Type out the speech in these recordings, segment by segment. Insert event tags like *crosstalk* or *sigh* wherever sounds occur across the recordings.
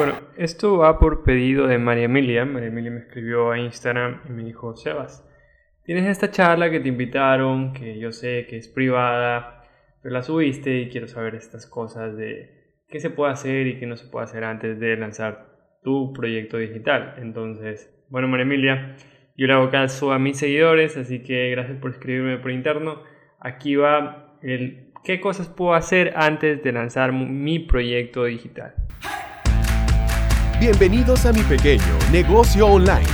Bueno, esto va por pedido de María Emilia. María Emilia me escribió a Instagram y me dijo, Sebas, tienes esta charla que te invitaron, que yo sé que es privada, pero la subiste y quiero saber estas cosas de qué se puede hacer y qué no se puede hacer antes de lanzar tu proyecto digital. Entonces, bueno, María Emilia, yo le hago caso a mis seguidores, así que gracias por escribirme por interno. Aquí va el qué cosas puedo hacer antes de lanzar mi proyecto digital. Bienvenidos a mi pequeño negocio online,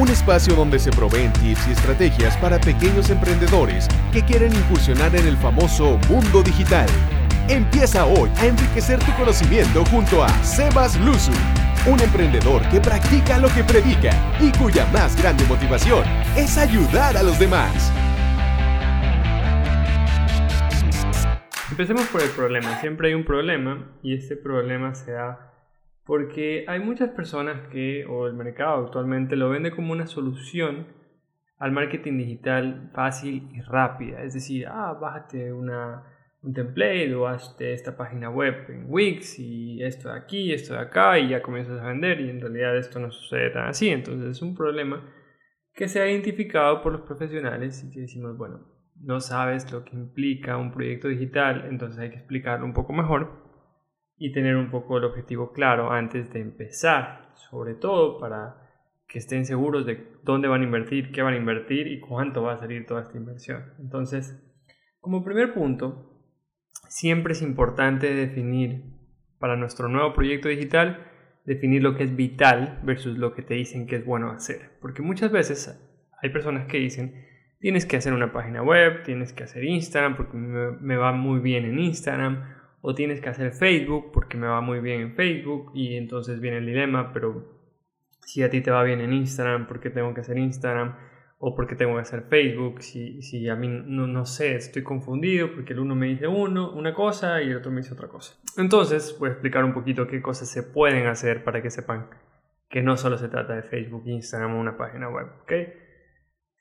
un espacio donde se proveen tips y estrategias para pequeños emprendedores que quieren incursionar en el famoso mundo digital. Empieza hoy a enriquecer tu conocimiento junto a Sebas Luzu, un emprendedor que practica lo que predica y cuya más grande motivación es ayudar a los demás. Empecemos por el problema. Siempre hay un problema y este problema se da porque hay muchas personas que, o el mercado actualmente, lo vende como una solución al marketing digital fácil y rápida. Es decir, ah, bájate una, un template o hazte esta página web en Wix y esto de aquí, esto de acá y ya comienzas a vender y en realidad esto no sucede tan así. Entonces es un problema que se ha identificado por los profesionales y que decimos, bueno, no sabes lo que implica un proyecto digital, entonces hay que explicarlo un poco mejor y tener un poco el objetivo claro antes de empezar, sobre todo para que estén seguros de dónde van a invertir, qué van a invertir y cuánto va a salir toda esta inversión. Entonces, como primer punto, siempre es importante definir para nuestro nuevo proyecto digital, definir lo que es vital versus lo que te dicen que es bueno hacer. Porque muchas veces hay personas que dicen, tienes que hacer una página web, tienes que hacer Instagram porque me, va muy bien en Instagram, o tienes que hacer Facebook porque me va muy bien en Facebook y entonces viene el dilema, pero si a ti te va bien en Instagram, ¿por qué tengo que hacer Instagram? O por qué tengo que hacer Facebook, si, si a mí no, no sé, estoy confundido porque el uno me dice uno, una cosa y el otro me dice otra cosa. Entonces voy a explicar un poquito qué cosas se pueden hacer para que sepan que no solo se trata de Facebook, Instagram o una página web, ¿ok?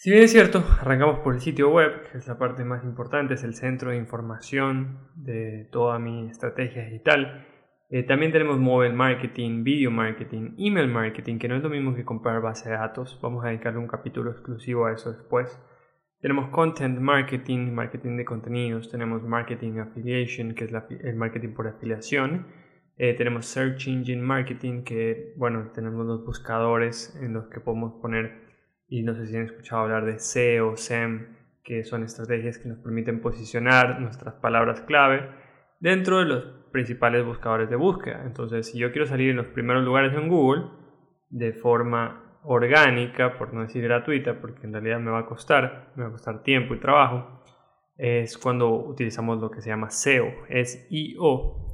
Si bien es cierto, arrancamos por el sitio web, que es la parte más importante, es el centro de información de toda mi estrategia digital. Eh, también tenemos mobile marketing, video marketing, email marketing, que no es lo mismo que comprar base de datos. Vamos a dedicarle un capítulo exclusivo a eso después. Tenemos content marketing, marketing de contenidos. Tenemos marketing affiliation, que es el marketing por afiliación. Eh, tenemos search engine marketing, que bueno, tenemos los buscadores en los que podemos poner y no sé si han escuchado hablar de SEO, SEM, que son estrategias que nos permiten posicionar nuestras palabras clave dentro de los principales buscadores de búsqueda. Entonces, si yo quiero salir en los primeros lugares en Google de forma orgánica, por no decir gratuita, porque en realidad me va a costar, me va a costar tiempo y trabajo, es cuando utilizamos lo que se llama SEO, es IO.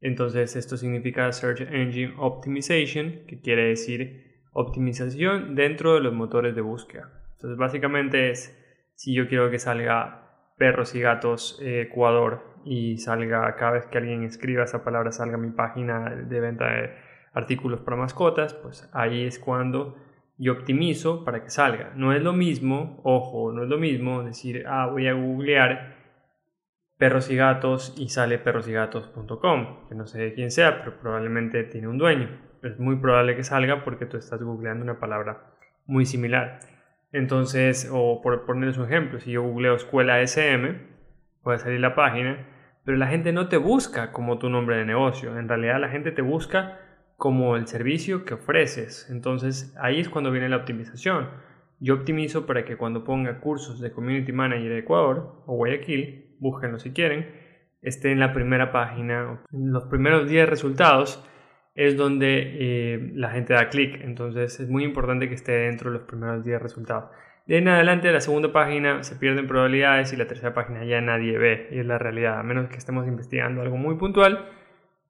Entonces, esto significa Search Engine Optimization, que quiere decir optimización dentro de los motores de búsqueda. Entonces básicamente es si yo quiero que salga perros y gatos eh, Ecuador y salga cada vez que alguien escriba esa palabra salga mi página de venta de artículos para mascotas, pues ahí es cuando yo optimizo para que salga. No es lo mismo, ojo, no es lo mismo decir, ah, voy a googlear perros y gatos y sale perrosygatos.com, que no sé quién sea, pero probablemente tiene un dueño es muy probable que salga porque tú estás googleando una palabra muy similar. Entonces, o por ponerles un ejemplo, si yo googleo escuela SM, puede salir la página, pero la gente no te busca como tu nombre de negocio. En realidad la gente te busca como el servicio que ofreces. Entonces ahí es cuando viene la optimización. Yo optimizo para que cuando ponga cursos de Community Manager de Ecuador o Guayaquil, búsquenlo si quieren, esté en la primera página, en los primeros 10 resultados es donde eh, la gente da clic. Entonces es muy importante que esté dentro de los primeros 10 resultados. De en adelante, la segunda página se pierden probabilidades y la tercera página ya nadie ve. Y es la realidad. A menos que estemos investigando algo muy puntual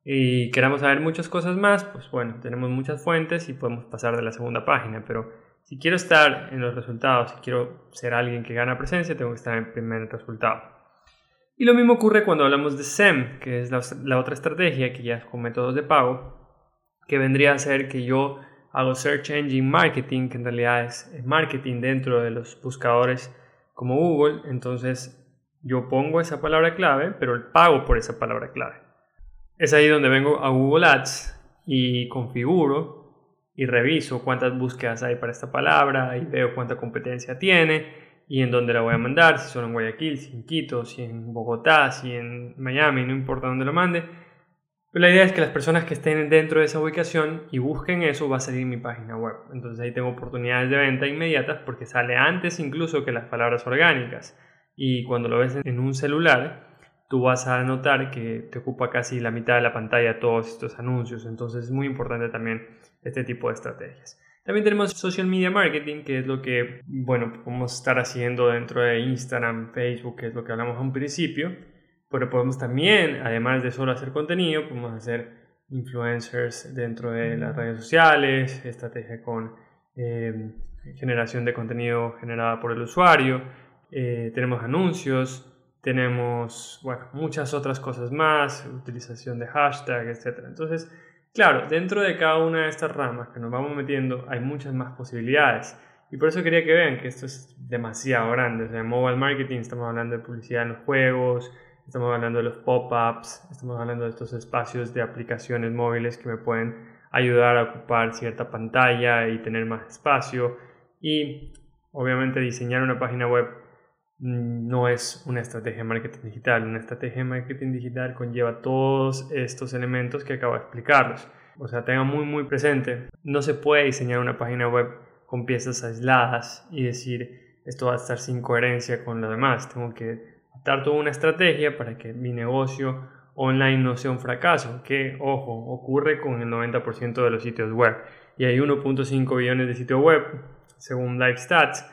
y queramos saber muchas cosas más, pues bueno, tenemos muchas fuentes y podemos pasar de la segunda página. Pero si quiero estar en los resultados, si quiero ser alguien que gana presencia, tengo que estar en el primer resultado. Y lo mismo ocurre cuando hablamos de SEM, que es la, la otra estrategia que ya es con métodos de pago, que vendría a ser que yo hago Search Engine Marketing, que en realidad es marketing dentro de los buscadores como Google, entonces yo pongo esa palabra clave, pero pago por esa palabra clave. Es ahí donde vengo a Google Ads y configuro y reviso cuántas búsquedas hay para esta palabra y veo cuánta competencia tiene y en dónde la voy a mandar, si son en Guayaquil, si en Quito, si en Bogotá, si en Miami, no importa dónde lo mande. Pero la idea es que las personas que estén dentro de esa ubicación y busquen eso va a salir mi página web. Entonces ahí tengo oportunidades de venta inmediatas porque sale antes incluso que las palabras orgánicas. Y cuando lo ves en un celular, tú vas a notar que te ocupa casi la mitad de la pantalla todos estos anuncios. Entonces es muy importante también este tipo de estrategias. También tenemos social media marketing, que es lo que, bueno, podemos estar haciendo dentro de Instagram, Facebook, que es lo que hablamos a un principio. Pero podemos también, además de solo hacer contenido, podemos hacer influencers dentro de las redes sociales, estrategia con eh, generación de contenido generada por el usuario, eh, tenemos anuncios, tenemos, bueno, muchas otras cosas más, utilización de hashtag, etc. Entonces, Claro, dentro de cada una de estas ramas que nos vamos metiendo hay muchas más posibilidades. Y por eso quería que vean que esto es demasiado grande. O sea, en mobile marketing estamos hablando de publicidad en los juegos, estamos hablando de los pop-ups, estamos hablando de estos espacios de aplicaciones móviles que me pueden ayudar a ocupar cierta pantalla y tener más espacio. Y obviamente diseñar una página web no es una estrategia de marketing digital. Una estrategia de marketing digital conlleva todos estos elementos que acabo de explicarlos. O sea, tengan muy muy presente, no se puede diseñar una página web con piezas aisladas y decir esto va a estar sin coherencia con lo demás. Tengo que adaptar toda una estrategia para que mi negocio online no sea un fracaso, que, ojo, ocurre con el 90% de los sitios web. Y hay 1.5 billones de sitios web, según LiveStats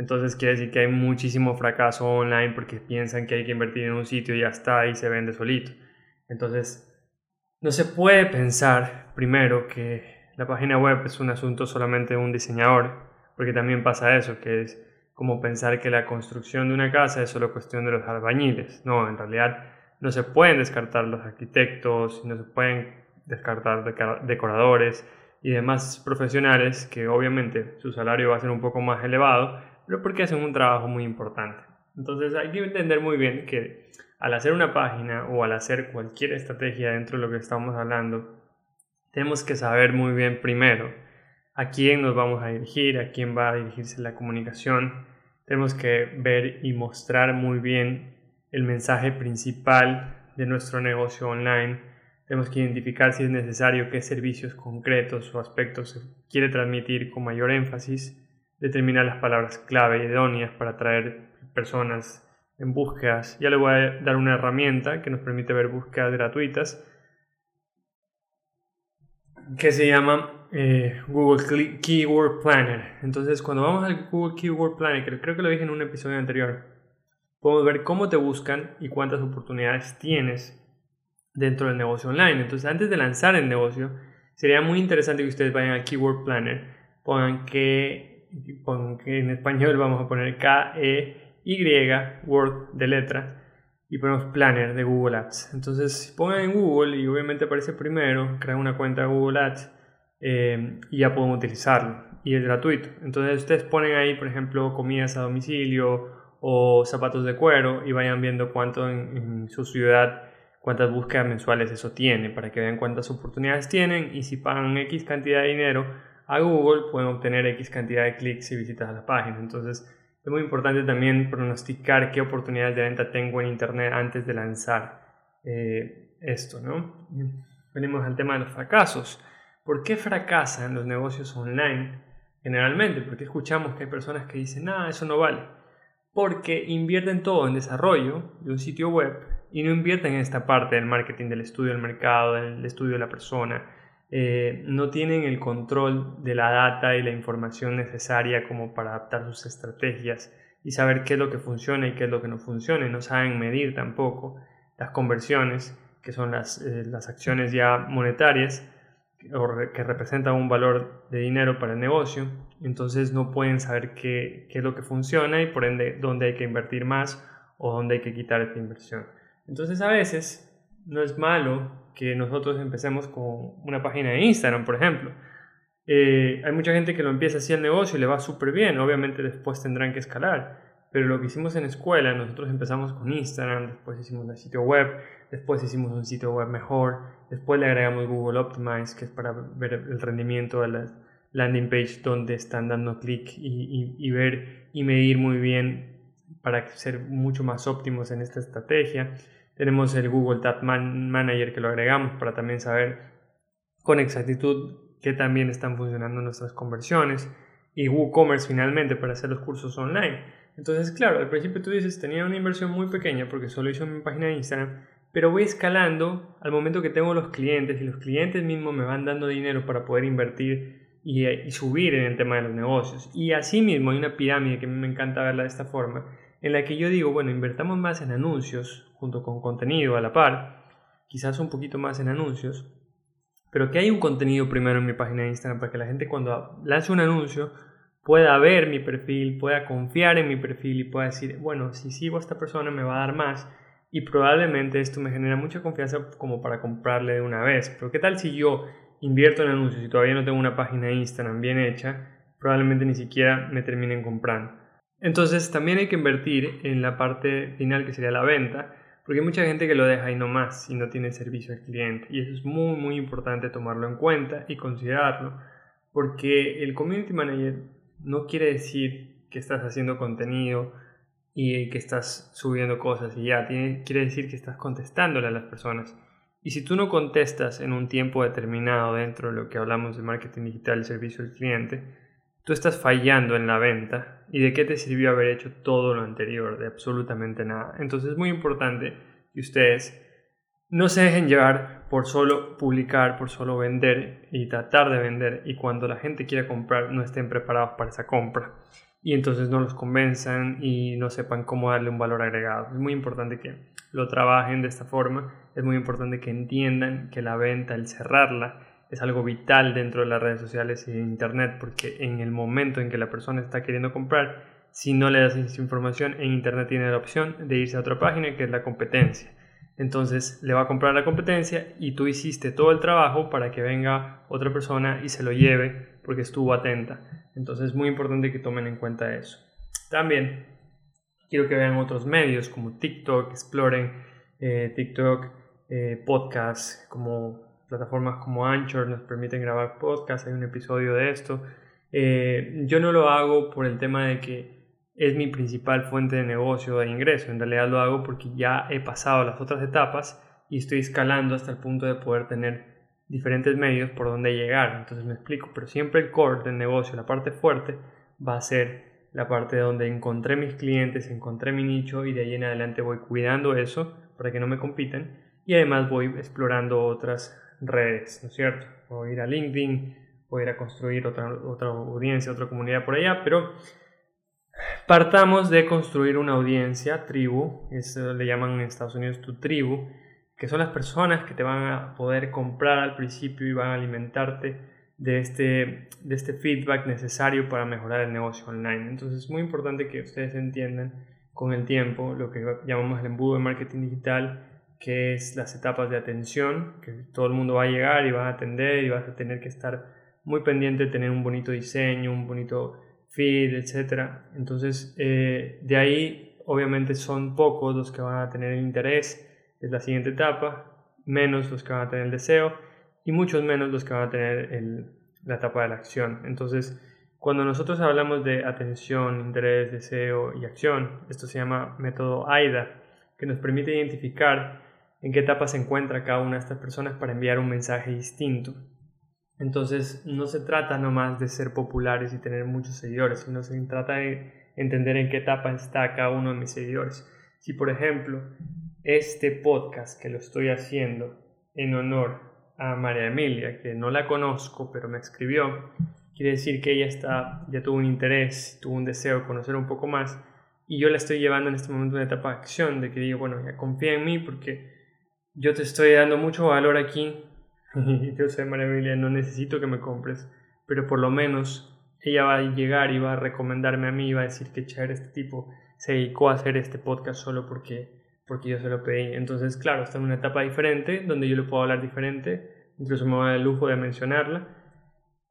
entonces quiere decir que hay muchísimo fracaso online porque piensan que hay que invertir en un sitio y ya está y se vende solito. Entonces, no se puede pensar primero que la página web es un asunto solamente de un diseñador, porque también pasa eso, que es como pensar que la construcción de una casa es solo cuestión de los albañiles. No, en realidad no se pueden descartar los arquitectos, no se pueden descartar decoradores y demás profesionales que obviamente su salario va a ser un poco más elevado, pero porque hacen un trabajo muy importante. Entonces hay que entender muy bien que al hacer una página o al hacer cualquier estrategia dentro de lo que estamos hablando, tenemos que saber muy bien primero a quién nos vamos a dirigir, a quién va a dirigirse la comunicación. Tenemos que ver y mostrar muy bien el mensaje principal de nuestro negocio online. Tenemos que identificar si es necesario qué servicios concretos o aspectos se quiere transmitir con mayor énfasis determinar las palabras clave idóneas para atraer personas en búsquedas. Ya le voy a dar una herramienta que nos permite ver búsquedas gratuitas que se llama eh, Google Keyword Planner. Entonces, cuando vamos al Google Keyword Planner, que creo que lo dije en un episodio anterior, podemos ver cómo te buscan y cuántas oportunidades tienes dentro del negocio online. Entonces, antes de lanzar el negocio, sería muy interesante que ustedes vayan al Keyword Planner, pongan que que en español vamos a poner K-E-Y, Word de letra, y ponemos Planner de Google Ads. Entonces pongan en Google y obviamente aparece primero, crean una cuenta Google Ads eh, y ya pueden utilizarlo. Y es gratuito. Entonces ustedes ponen ahí, por ejemplo, comidas a domicilio o zapatos de cuero y vayan viendo cuánto en, en su ciudad cuántas búsquedas mensuales eso tiene, para que vean cuántas oportunidades tienen y si pagan X cantidad de dinero, a Google pueden obtener X cantidad de clics y visitas a la página. Entonces es muy importante también pronosticar qué oportunidades de venta tengo en Internet antes de lanzar eh, esto. ¿no? Venimos al tema de los fracasos. ¿Por qué fracasan los negocios online generalmente? Porque escuchamos que hay personas que dicen, ah, eso no vale. Porque invierten todo en desarrollo de un sitio web y no invierten en esta parte del marketing, del estudio del mercado, del estudio de la persona, eh, no tienen el control de la data y la información necesaria como para adaptar sus estrategias y saber qué es lo que funciona y qué es lo que no funciona. no saben medir tampoco las conversiones, que son las, eh, las acciones ya monetarias que representan un valor de dinero para el negocio. Entonces no pueden saber qué, qué es lo que funciona y por ende dónde hay que invertir más o dónde hay que quitar esta inversión. Entonces a veces no es malo que nosotros empecemos con una página de Instagram, por ejemplo. Eh, hay mucha gente que lo empieza así el negocio y le va súper bien, obviamente después tendrán que escalar. pero lo que hicimos en escuela, nosotros empezamos con Instagram, después hicimos el sitio web, después hicimos un sitio web mejor, después le agregamos Google Optimize, que es para ver el rendimiento de la landing page donde están dando clic y, y, ver y medir muy bien para ser mucho más óptimos en esta estrategia. Tenemos el Google Tag Manager que lo agregamos para también saber con exactitud qué también están funcionando nuestras conversiones y WooCommerce finalmente para hacer los cursos online. Entonces, claro, al principio tú dices, tenía una inversión muy pequeña porque solo hice mi página de Instagram, pero voy escalando al momento que tengo los clientes y los clientes mismos me van dando dinero para poder invertir y, y subir en el tema de los negocios. Y así mismo hay una pirámide que me encanta verla de esta forma, en la que yo digo, bueno, invertamos más en anuncios junto con contenido a la par, quizás un poquito más en anuncios, pero que hay un contenido primero en mi página de Instagram para que la gente cuando lance un anuncio pueda ver mi perfil, pueda confiar en mi perfil y pueda decir, bueno, si sigo esta persona me va a dar más y probablemente esto me genera mucha confianza como para comprarle de una vez. Pero ¿qué tal si yo invierto en anuncios y todavía no tengo una página de Instagram bien hecha? Probablemente ni siquiera me terminen comprando. Entonces también hay que invertir en la parte final que sería la venta, porque hay mucha gente que lo deja ahí nomás y no tiene servicio al cliente. Y eso es muy muy importante tomarlo en cuenta y considerarlo, porque el community manager no quiere decir que estás haciendo contenido y que estás subiendo cosas y ya, quiere decir que estás contestándole a las personas. Y si tú no contestas en un tiempo determinado dentro de lo que hablamos de marketing digital y servicio al cliente, tú estás fallando en la venta. ¿Y de qué te sirvió haber hecho todo lo anterior? De absolutamente nada. Entonces es muy importante que ustedes no se dejen llevar por solo publicar, por solo vender y tratar de vender y cuando la gente quiera comprar no estén preparados para esa compra y entonces no los convenzan y no sepan cómo darle un valor agregado. Es muy importante que lo trabajen de esta forma, es muy importante que entiendan que la venta, el cerrarla, es algo vital dentro de las redes sociales y de internet porque en el momento en que la persona está queriendo comprar, si no le das esa información, en internet tiene la opción de irse a otra página que es la competencia entonces le va a comprar la competencia y tú hiciste todo el trabajo para que venga otra persona y se lo lleve porque estuvo atenta. Entonces es muy importante que tomen en cuenta eso. También quiero que vean otros medios como TikTok, exploren eh, TikTok, eh, podcasts, como plataformas como Anchor nos permiten grabar podcasts, hay un episodio de esto. Eh, yo no lo hago por el tema de que es mi principal fuente de negocio, de ingreso. En realidad lo hago porque ya he pasado las otras etapas y estoy escalando hasta el punto de poder tener diferentes medios por donde llegar. Entonces me explico, pero siempre el core del negocio, la parte fuerte, va a ser la parte donde encontré mis clientes, encontré mi nicho y de ahí en adelante voy cuidando eso para que no me compitan y además voy explorando otras redes, ¿no es cierto? A ir a LinkedIn, a ir a construir otra, otra audiencia, otra comunidad por allá, pero Partamos de construir una audiencia, tribu, eso le llaman en Estados Unidos tu tribu, que son las personas que te van a poder comprar al principio y van a alimentarte de este, de este feedback necesario para mejorar el negocio online. Entonces es muy importante que ustedes entiendan con el tiempo lo que llamamos el embudo de marketing digital, que es las etapas de atención, que todo el mundo va a llegar y va a atender y vas a tener que estar muy pendiente tener un bonito diseño, un bonito feed, etc. Entonces, eh, de ahí obviamente son pocos los que van a tener el interés, es la siguiente etapa, menos los que van a tener el deseo y muchos menos los que van a tener la etapa de la acción. Entonces, cuando nosotros hablamos de atención, interés, deseo y acción, esto se llama método AIDA, que nos permite identificar en qué etapa se encuentra cada una de estas personas para enviar un mensaje distinto. Entonces no se trata nomás de ser populares y tener muchos seguidores, sino se trata de entender en qué etapa está cada uno de mis seguidores. Si por ejemplo este podcast que lo estoy haciendo en honor a María Emilia, que no la conozco pero me escribió, quiere decir que ella está, ya tuvo un interés, tuvo un deseo de conocer un poco más y yo la estoy llevando en este momento a una etapa de acción, de que digo, bueno, ya confía en mí porque yo te estoy dando mucho valor aquí *laughs* yo sé, María Emilia, no necesito que me compres, pero por lo menos ella va a llegar y va a recomendarme a mí y va a decir que chévere este tipo se dedicó a hacer este podcast solo porque, porque yo se lo pedí. Entonces, claro, está en una etapa diferente donde yo le puedo hablar diferente, incluso me va el lujo de mencionarla.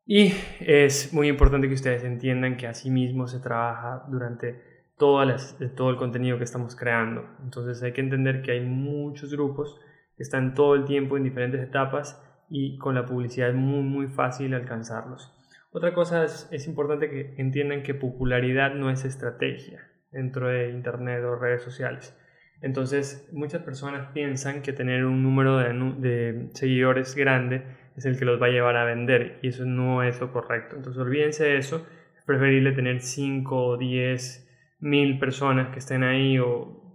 Y es muy importante que ustedes entiendan que así mismo se trabaja durante todo el contenido que estamos creando. Entonces hay que entender que hay muchos grupos están todo el tiempo en diferentes etapas y con la publicidad es muy muy fácil alcanzarlos. Otra cosa es, importante que entiendan que popularidad no es estrategia dentro de Internet o redes sociales. Entonces, muchas personas piensan que tener un número de, de, seguidores grande es el que los va a llevar a vender y eso no es lo correcto. Entonces, olvídense de eso. Es preferible tener 5 o 10 mil personas que estén ahí o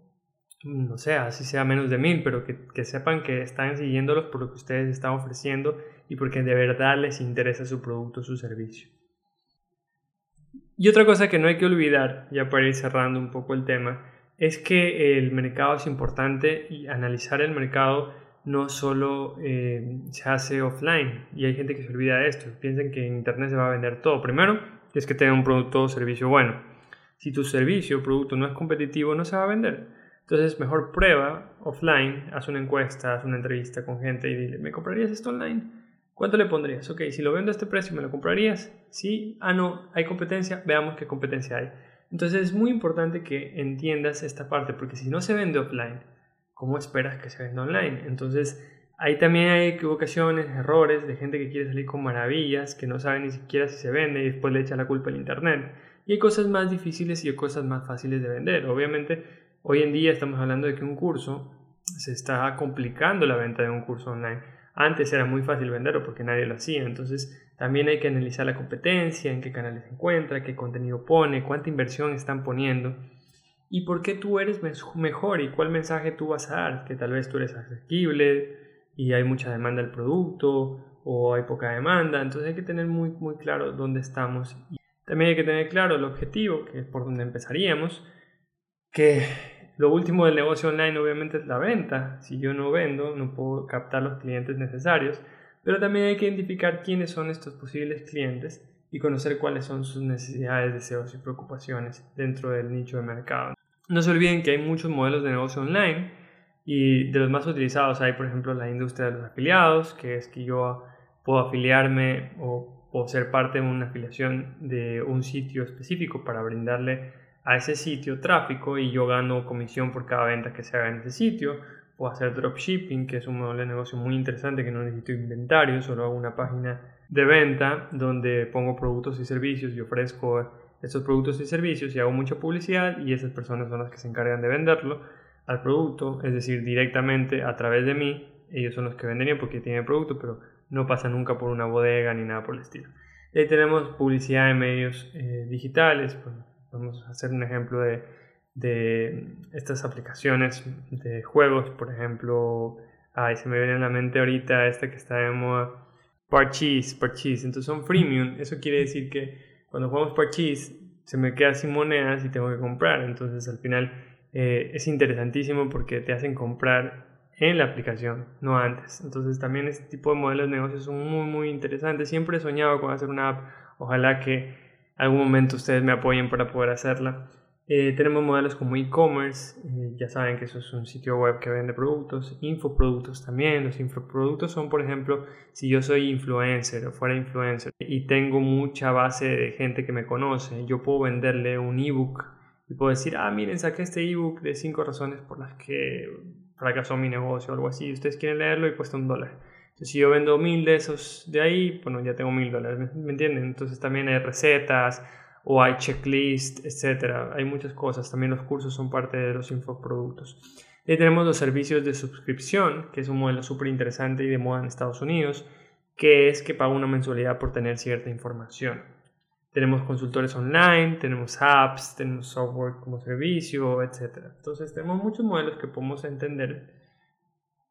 no sé, así sea menos de mil, pero que, que sepan que están siguiéndolos por lo que ustedes están ofreciendo y porque de verdad les interesa su producto su servicio. Y otra cosa que no hay que olvidar, ya para ir cerrando un poco el tema, es que el mercado es importante y analizar el mercado no solo eh, se hace offline y hay gente que se olvida de esto, piensan que en internet se va a vender todo. Primero, es que tenga un producto o servicio bueno. Si tu servicio o producto no es competitivo, no se va a vender. Entonces, mejor prueba offline, haz una encuesta, haz una entrevista con gente y dile, ¿me comprarías esto online? ¿Cuánto le pondrías? Ok, si lo vendo a este precio, ¿me lo comprarías? Sí, ah, no, hay competencia, veamos qué competencia hay. Entonces es muy importante que entiendas esta parte, porque si no se vende offline, ¿cómo esperas que se venda online? Entonces ahí también hay equivocaciones, errores de gente que quiere salir con maravillas, que no sabe ni siquiera si se vende y después le echa la culpa al Internet. Y hay cosas más difíciles y hay cosas más fáciles de vender. Obviamente, hoy en día estamos hablando de que un curso se está complicando la venta de un curso online. Antes era muy fácil venderlo porque nadie lo hacía. Entonces, también hay que analizar la competencia, en qué canales se encuentra, qué contenido pone, cuánta inversión están poniendo y por qué tú eres mejor y cuál mensaje tú vas a dar, que tal vez tú eres asequible y hay mucha demanda del producto o hay poca demanda, entonces hay que tener muy, muy claro dónde estamos. También hay que tener claro el objetivo, que es por donde empezaríamos, que lo último del negocio online obviamente es la venta. Si yo no vendo, no puedo captar los clientes necesarios. Pero también hay que identificar quiénes son estos posibles clientes y conocer cuáles son sus necesidades, deseos y preocupaciones dentro del nicho de mercado. No se olviden que hay muchos modelos de negocio online y de los más utilizados hay, por ejemplo, la industria de los afiliados, que es que yo puedo afiliarme o, ser parte de una afiliación de un sitio específico para brindarle a ese sitio tráfico y yo gano comisión por cada venta que se haga en ese sitio o hacer dropshipping, que es un modelo de negocio muy interesante que no necesito inventario, solo hago una página de venta donde pongo productos y servicios y ofrezco esos productos y servicios y hago mucha publicidad y esas personas son las que se encargan de venderlo al producto, es decir, directamente a través de mí, ellos son los que venderían porque tienen producto, pero no pasa nunca por una bodega ni nada por el estilo. Y ahí tenemos publicidad en medios eh, digitales, vamos a hacer un ejemplo de estas aplicaciones de juegos, por ejemplo, ay, se me viene a la mente ahorita esta que está de moda, Parchís, entonces son freemium, eso quiere decir que cuando jugamos Parchís se me queda sin monedas y tengo que comprar, entonces al final eh, es interesantísimo porque te hacen comprar en la aplicación, no antes. Entonces también este tipo de modelos de negocios son muy muy interesantes. Siempre he soñado con hacer una app. Ojalá que algún momento ustedes me apoyen para poder hacerla. Eh, tenemos modelos como e-commerce, eh, ya saben que eso es un sitio web que vende productos, infoproductos también. Los infoproductos son, por ejemplo, si yo soy influencer o fuera influencer y tengo mucha base de gente que me conoce, yo puedo venderle un ebook y puedo decir, ah, miren, saqué este ebook de 5 razones por las que fracasó mi negocio o algo así. Ustedes quieren leerlo y cuesta un dólar. Si yo vendo mil de esos de ahí, bueno, ya tengo mil dólares, ¿me entienden? Entonces también hay recetas o hay checklist, etcétera. Hay muchas cosas. También los cursos son parte de los infoproductos. Y tenemos los servicios de suscripción, que es un modelo súper interesante y de moda en Estados Unidos, que es que pago una mensualidad por tener cierta información. Tenemos consultores online, tenemos apps, tenemos software como servicio, etcétera. Entonces tenemos muchos modelos que podemos entender.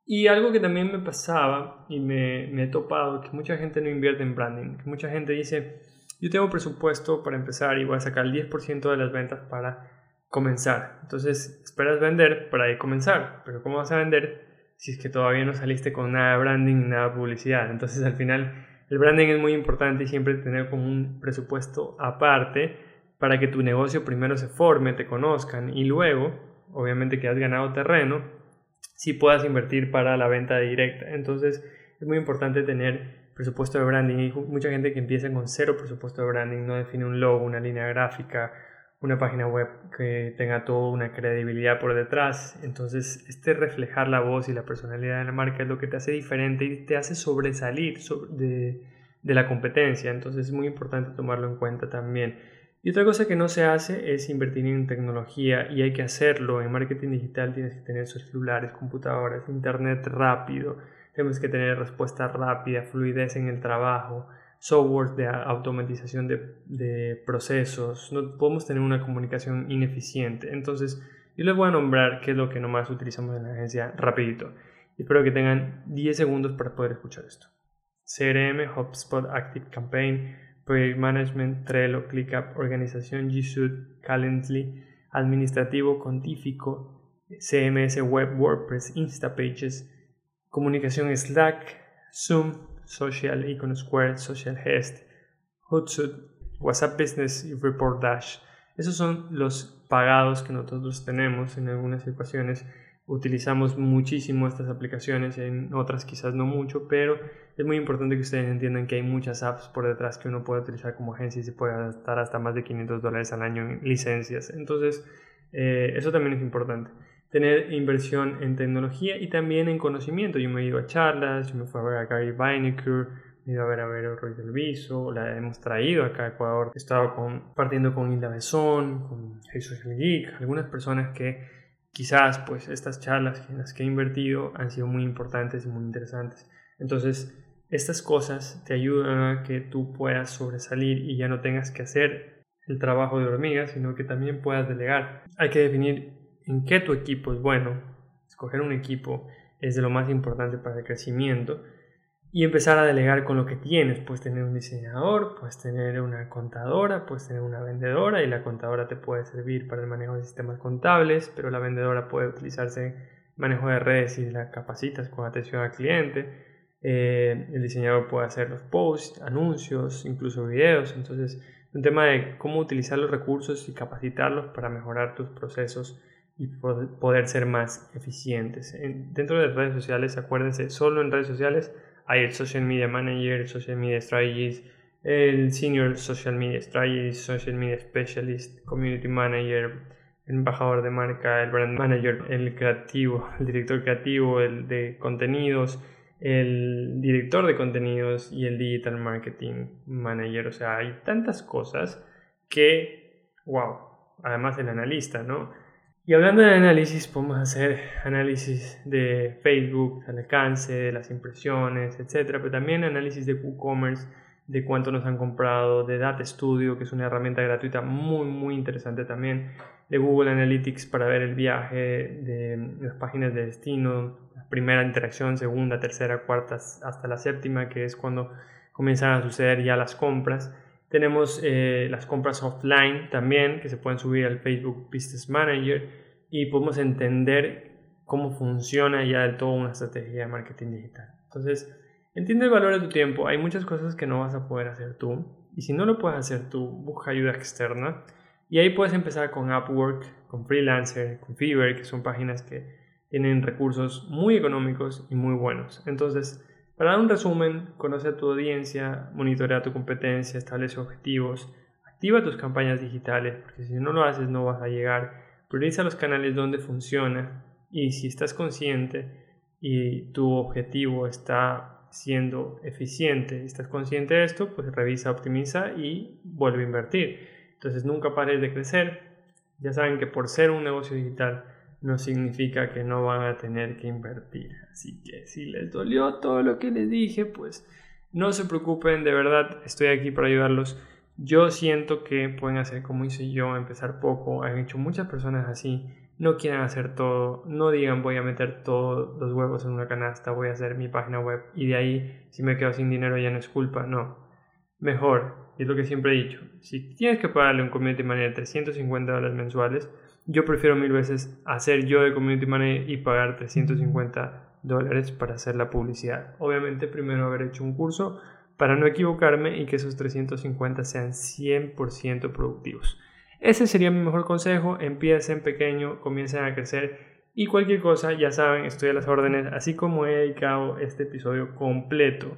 Y algo que también me pasaba y me, me he topado, que mucha gente no invierte en branding, mucha gente dice, yo tengo presupuesto para empezar y voy a sacar el 10% de las ventas para comenzar. Entonces, esperas vender para ahí comenzar, pero ¿cómo vas a vender si es que todavía no saliste con nada de branding nada de publicidad? Entonces, al final, el branding es muy importante y siempre tener como un presupuesto aparte para que tu negocio primero se forme, te conozcan y luego, obviamente que has ganado terreno, si puedas invertir para la venta directa. Entonces, es muy importante tener presupuesto de branding. Hay mucha gente que empieza con cero presupuesto de branding, no define un logo, una línea gráfica una página web que tenga toda una credibilidad por detrás. Entonces, este reflejar la voz y la personalidad de la marca es lo que te hace diferente y te hace sobresalir de, de la competencia. Entonces, es muy importante tomarlo en cuenta también. Y otra cosa que no se hace es invertir en tecnología y hay que hacerlo. En marketing digital tienes que tener celulares, computadoras, internet rápido. Tenemos que tener respuesta rápida, fluidez en el trabajo software de automatización de, procesos, no podemos tener una comunicación ineficiente. Entonces, yo les voy a nombrar qué es lo que nomás utilizamos en la agencia rapidito. Espero que tengan 10 segundos para poder escuchar esto. CRM, HubSpot, Active Campaign, Project Management, Trello, ClickUp, Organización G Suite, Calendly, Administrativo, Contífico, CMS Web, WordPress, Instapages, Comunicación Slack, Zoom, Social Square, Social Hest, Hootsuite, WhatsApp Business y Report Dash. Esos son los pagados que nosotros tenemos en algunas ecuaciones. Utilizamos muchísimo estas aplicaciones, en otras quizás no mucho, pero es muy importante que ustedes entiendan que hay muchas apps por detrás que uno puede utilizar como agencia y se puede gastar hasta más de 500 dólares al año en licencias. Entonces, eh, eso también es importante tener inversión en tecnología y también en conocimiento. Yo me he ido a charlas, yo me fui a ver a Gary Vaynerchuk, me he ido a ver a ver a Roy del Viso, la hemos traído acá a Ecuador. He estado compartiendo con Hilda Besón, con Jesús Geek, algunas personas que quizás pues estas charlas en las que he invertido han sido muy importantes y muy interesantes. Entonces, estas cosas te ayudan a que tú puedas sobresalir y ya no tengas que hacer el trabajo de hormiga, sino que también puedas delegar. Hay que definir en qué tu equipo es bueno. Escoger un equipo es de lo más importante para el crecimiento. Y empezar a delegar con lo que tienes. Puedes tener un diseñador, puedes tener una contadora, puedes tener una vendedora y la contadora te puede servir para el manejo de sistemas contables, pero la vendedora puede utilizarse en manejo de redes y la capacitas con atención al cliente. Eh, el diseñador puede hacer los posts, anuncios, incluso videos. Entonces, un tema de cómo utilizar los recursos y capacitarlos para mejorar tus procesos y poder ser más eficientes. dentro de redes sociales, acuérdense, solo en redes sociales hay el Social Media Manager, el Social Media Strategist, el Senior Social Media Strategist, Social Media Specialist, Community Manager, embajador de marca, el Brand Manager, el creativo, *laughs* el director creativo, el de contenidos, el director de contenidos y el Digital Marketing Manager. O sea, hay tantas cosas que, wow, además el analista, ¿no? Y hablando de análisis, podemos hacer análisis de Facebook, el alcance, las impresiones, etcétera, pero también análisis de WooCommerce, de cuánto nos han comprado, de Data Studio, que es una herramienta gratuita muy, muy interesante también, de Google Analytics para ver el viaje, de las páginas de destino, la primera interacción, segunda, tercera, cuarta, hasta la séptima, que es cuando comienzan a suceder ya las compras. Tenemos eh, las compras offline también que se pueden subir al Facebook Business Manager y podemos entender cómo funciona ya del todo una estrategia de marketing digital. Entonces, entiende el valor de tu tiempo. Hay muchas cosas que no vas a poder hacer tú. Y si no lo puedes hacer tú, busca ayuda externa. Y ahí puedes empezar con Upwork, con Freelancer, con Fiverr, que son páginas que tienen recursos muy económicos y muy buenos. Entonces, para dar un resumen, conoce a tu audiencia, monitorea tu competencia, establece objetivos, activa tus campañas digitales, porque si no lo haces no vas a llegar. Prioriza los canales donde funciona y si estás consciente y tu objetivo está siendo eficiente, estás consciente de esto, pues revisa, optimiza y vuelve a invertir. Entonces nunca pares de crecer. Ya saben que por ser un negocio digital no significa que no van a tener que invertir. Así que si les dolió todo lo que les dije, pues no se preocupen, de verdad estoy aquí para ayudarlos. Yo siento que pueden hacer como hice yo, empezar poco. Han hecho muchas personas así. No quieren hacer todo. No digan voy a meter todos los huevos en una canasta, voy a hacer mi página web y de ahí si me quedo sin dinero ya no es culpa. No. Mejor, es lo que siempre he dicho. Si tienes que pagarle un community manager 350 dólares mensuales, yo prefiero mil veces hacer yo de community manager y pagar 350 dólares para hacer la publicidad. Obviamente primero haber hecho un curso para no equivocarme y que esos 350 sean 100% productivos. Ese sería mi mejor consejo, empiecen pequeño, comiencen a crecer y cualquier cosa, ya saben, estoy a las órdenes, así como he dedicado este episodio completo,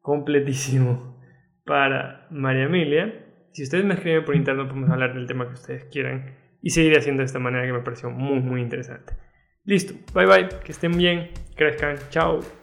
completísimo para María Emilia Si ustedes me escriben por interno, podemos hablar del tema que ustedes quieran y seguiré haciendo de esta manera que me pareció muy, muy interesante. Listo, bye bye, que estén bien, crezcan, chao.